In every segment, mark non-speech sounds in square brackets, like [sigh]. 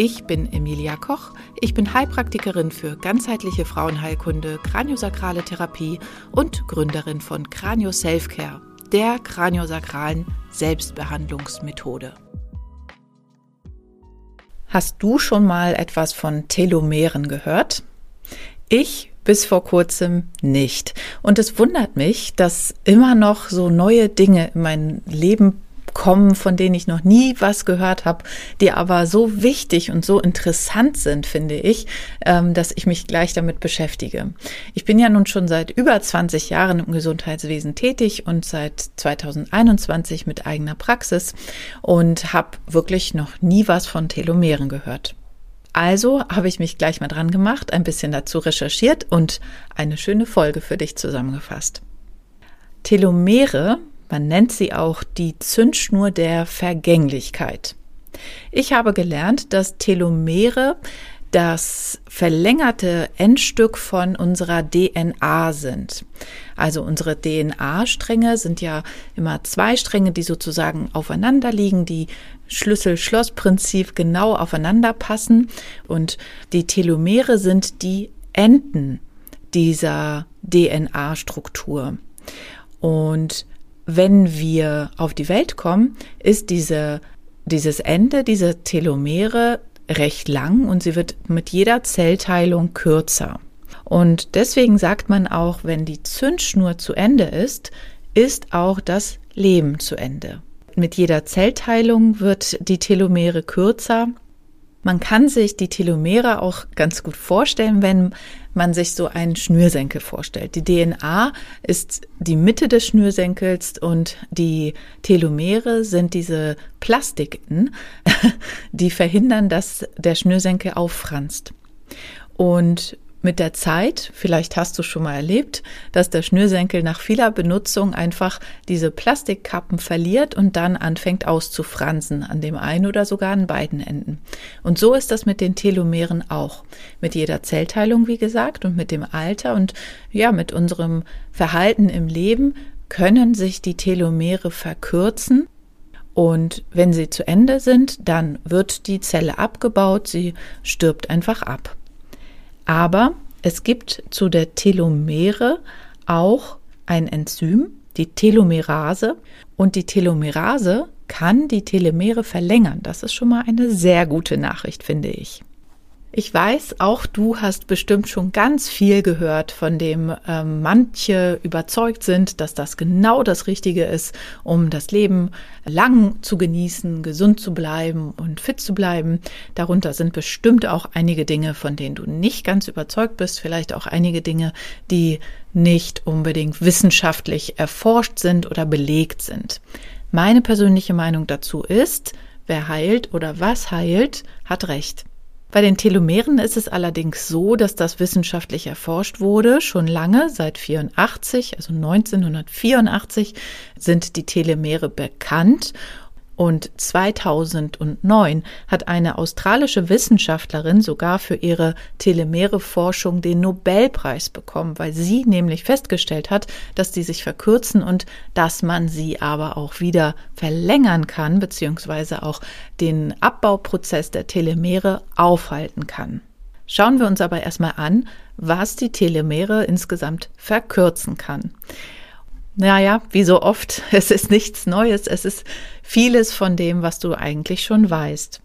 Ich bin Emilia Koch. Ich bin Heilpraktikerin für ganzheitliche Frauenheilkunde, kraniosakrale Therapie und Gründerin von Kranio Selfcare, der kraniosakralen Selbstbehandlungsmethode. Hast du schon mal etwas von Telomeren gehört? Ich bis vor kurzem nicht. Und es wundert mich, dass immer noch so neue Dinge in mein Leben kommen, von denen ich noch nie was gehört habe, die aber so wichtig und so interessant sind, finde ich, ähm, dass ich mich gleich damit beschäftige. Ich bin ja nun schon seit über 20 Jahren im Gesundheitswesen tätig und seit 2021 mit eigener Praxis und habe wirklich noch nie was von Telomeren gehört. Also habe ich mich gleich mal dran gemacht, ein bisschen dazu recherchiert und eine schöne Folge für dich zusammengefasst. Telomere man nennt sie auch die Zündschnur der Vergänglichkeit. Ich habe gelernt, dass Telomere das verlängerte Endstück von unserer DNA sind. Also unsere DNA-Stränge sind ja immer zwei Stränge, die sozusagen aufeinander liegen, die Schlüssel-Schloss-Prinzip genau aufeinander passen. Und die Telomere sind die Enden dieser DNA-Struktur. Und wenn wir auf die Welt kommen, ist diese, dieses Ende, diese Telomere recht lang und sie wird mit jeder Zellteilung kürzer. Und deswegen sagt man auch, wenn die Zündschnur zu Ende ist, ist auch das Leben zu Ende. Mit jeder Zellteilung wird die Telomere kürzer man kann sich die Telomere auch ganz gut vorstellen, wenn man sich so einen Schnürsenkel vorstellt. Die DNA ist die Mitte des Schnürsenkels und die Telomere sind diese Plastiken, [laughs] die verhindern, dass der Schnürsenkel auffranst. Und mit der Zeit, vielleicht hast du schon mal erlebt, dass der Schnürsenkel nach vieler Benutzung einfach diese Plastikkappen verliert und dann anfängt auszufransen an dem einen oder sogar an beiden Enden. Und so ist das mit den Telomeren auch. Mit jeder Zellteilung, wie gesagt, und mit dem Alter und ja, mit unserem Verhalten im Leben können sich die Telomere verkürzen. Und wenn sie zu Ende sind, dann wird die Zelle abgebaut, sie stirbt einfach ab. Aber es gibt zu der Telomere auch ein Enzym, die Telomerase. Und die Telomerase kann die Telomere verlängern. Das ist schon mal eine sehr gute Nachricht, finde ich. Ich weiß, auch du hast bestimmt schon ganz viel gehört, von dem ähm, manche überzeugt sind, dass das genau das Richtige ist, um das Leben lang zu genießen, gesund zu bleiben und fit zu bleiben. Darunter sind bestimmt auch einige Dinge, von denen du nicht ganz überzeugt bist, vielleicht auch einige Dinge, die nicht unbedingt wissenschaftlich erforscht sind oder belegt sind. Meine persönliche Meinung dazu ist, wer heilt oder was heilt, hat recht. Bei den Telomeren ist es allerdings so, dass das wissenschaftlich erforscht wurde, schon lange, seit 84, also 1984 sind die Telomere bekannt und 2009 hat eine australische Wissenschaftlerin sogar für ihre Telomere-Forschung den Nobelpreis bekommen, weil sie nämlich festgestellt hat, dass die sich verkürzen und dass man sie aber auch wieder verlängern kann, beziehungsweise auch den Abbauprozess der Telomere aufhalten kann. Schauen wir uns aber erstmal an, was die Telomere insgesamt verkürzen kann. Naja, wie so oft, [laughs] es ist nichts Neues, es ist vieles von dem, was du eigentlich schon weißt.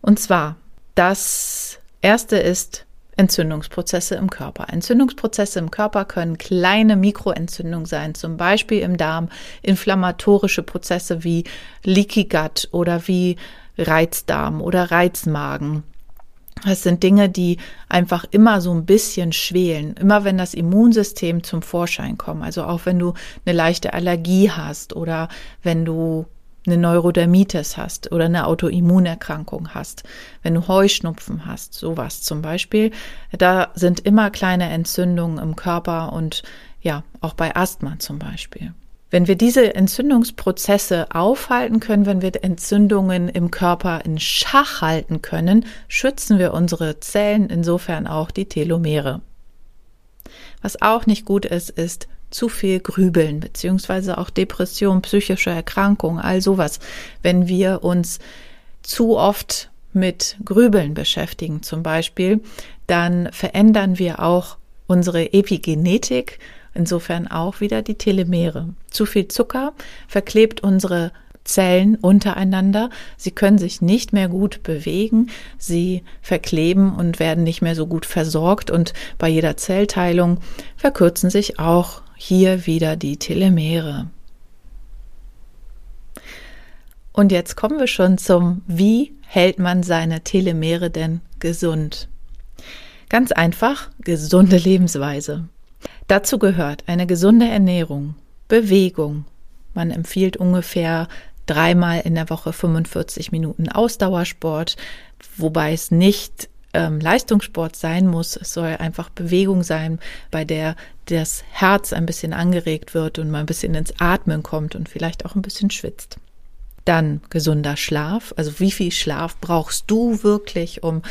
Und zwar, das erste ist Entzündungsprozesse im Körper. Entzündungsprozesse im Körper können kleine Mikroentzündungen sein, zum Beispiel im Darm, inflammatorische Prozesse wie Leaky Gut oder wie Reizdarm oder Reizmagen es sind Dinge, die einfach immer so ein bisschen schwelen. Immer wenn das Immunsystem zum Vorschein kommt. Also auch wenn du eine leichte Allergie hast oder wenn du eine Neurodermitis hast oder eine Autoimmunerkrankung hast, wenn du Heuschnupfen hast, sowas zum Beispiel, da sind immer kleine Entzündungen im Körper und ja, auch bei Asthma zum Beispiel. Wenn wir diese Entzündungsprozesse aufhalten können, wenn wir Entzündungen im Körper in Schach halten können, schützen wir unsere Zellen, insofern auch die Telomere. Was auch nicht gut ist, ist zu viel Grübeln, beziehungsweise auch Depression, psychische Erkrankungen, all sowas. Wenn wir uns zu oft mit Grübeln beschäftigen zum Beispiel, dann verändern wir auch unsere Epigenetik, insofern auch wieder die Telemere. Zu viel Zucker verklebt unsere Zellen untereinander. Sie können sich nicht mehr gut bewegen, sie verkleben und werden nicht mehr so gut versorgt und bei jeder Zellteilung verkürzen sich auch hier wieder die Telemere. Und jetzt kommen wir schon zum, wie hält man seine Telemere denn gesund? Ganz einfach, gesunde Lebensweise. Dazu gehört eine gesunde Ernährung, Bewegung. Man empfiehlt ungefähr dreimal in der Woche 45 Minuten Ausdauersport, wobei es nicht ähm, Leistungssport sein muss. Es soll einfach Bewegung sein, bei der das Herz ein bisschen angeregt wird und man ein bisschen ins Atmen kommt und vielleicht auch ein bisschen schwitzt. Dann gesunder Schlaf. Also wie viel Schlaf brauchst du wirklich, um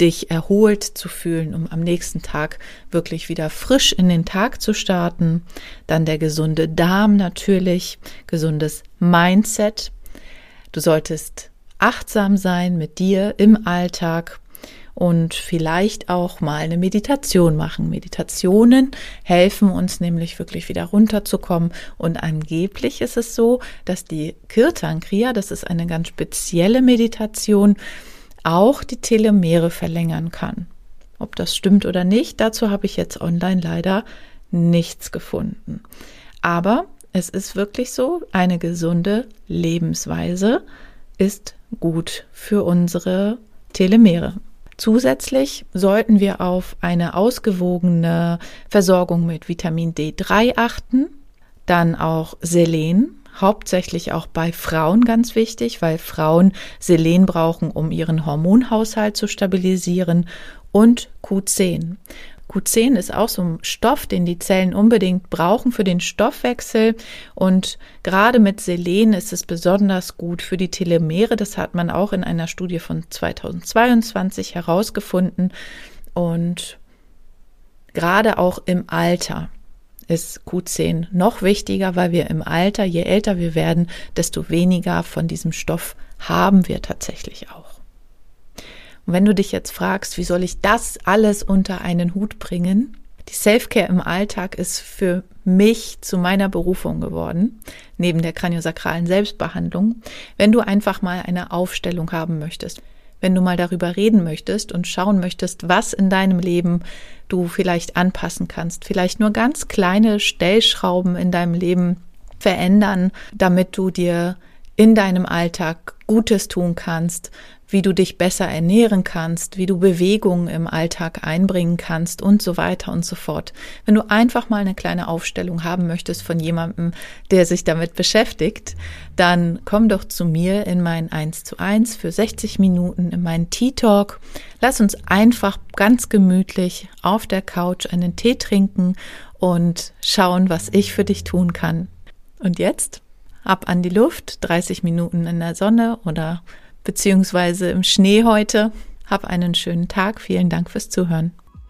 dich erholt zu fühlen, um am nächsten Tag wirklich wieder frisch in den Tag zu starten. Dann der gesunde Darm natürlich, gesundes Mindset. Du solltest achtsam sein mit dir im Alltag und vielleicht auch mal eine Meditation machen. Meditationen helfen uns nämlich wirklich wieder runterzukommen und angeblich ist es so, dass die Kirtan Kriya, das ist eine ganz spezielle Meditation, auch die Telomere verlängern kann. Ob das stimmt oder nicht, dazu habe ich jetzt online leider nichts gefunden. Aber es ist wirklich so, eine gesunde Lebensweise ist gut für unsere Telomere. Zusätzlich sollten wir auf eine ausgewogene Versorgung mit Vitamin D3 achten, dann auch Selen, hauptsächlich auch bei Frauen ganz wichtig, weil Frauen Selen brauchen, um ihren Hormonhaushalt zu stabilisieren und Q10. Q10 ist auch so ein Stoff, den die Zellen unbedingt brauchen für den Stoffwechsel. Und gerade mit Selen ist es besonders gut für die Telomere. Das hat man auch in einer Studie von 2022 herausgefunden. Und gerade auch im Alter ist Q10 noch wichtiger, weil wir im Alter, je älter wir werden, desto weniger von diesem Stoff haben wir tatsächlich auch. Und wenn du dich jetzt fragst, wie soll ich das alles unter einen Hut bringen? Die Selfcare im Alltag ist für mich zu meiner Berufung geworden, neben der kraniosakralen Selbstbehandlung. Wenn du einfach mal eine Aufstellung haben möchtest, wenn du mal darüber reden möchtest und schauen möchtest, was in deinem Leben du vielleicht anpassen kannst, vielleicht nur ganz kleine Stellschrauben in deinem Leben verändern, damit du dir in deinem Alltag Gutes tun kannst, wie du dich besser ernähren kannst, wie du Bewegungen im Alltag einbringen kannst und so weiter und so fort. Wenn du einfach mal eine kleine Aufstellung haben möchtest von jemandem, der sich damit beschäftigt, dann komm doch zu mir in mein 1 zu 1 für 60 Minuten in meinen Tea Talk. Lass uns einfach ganz gemütlich auf der Couch einen Tee trinken und schauen, was ich für dich tun kann. Und jetzt ab an die Luft, 30 Minuten in der Sonne oder beziehungsweise im Schnee heute. Hab einen schönen Tag. Vielen Dank fürs Zuhören.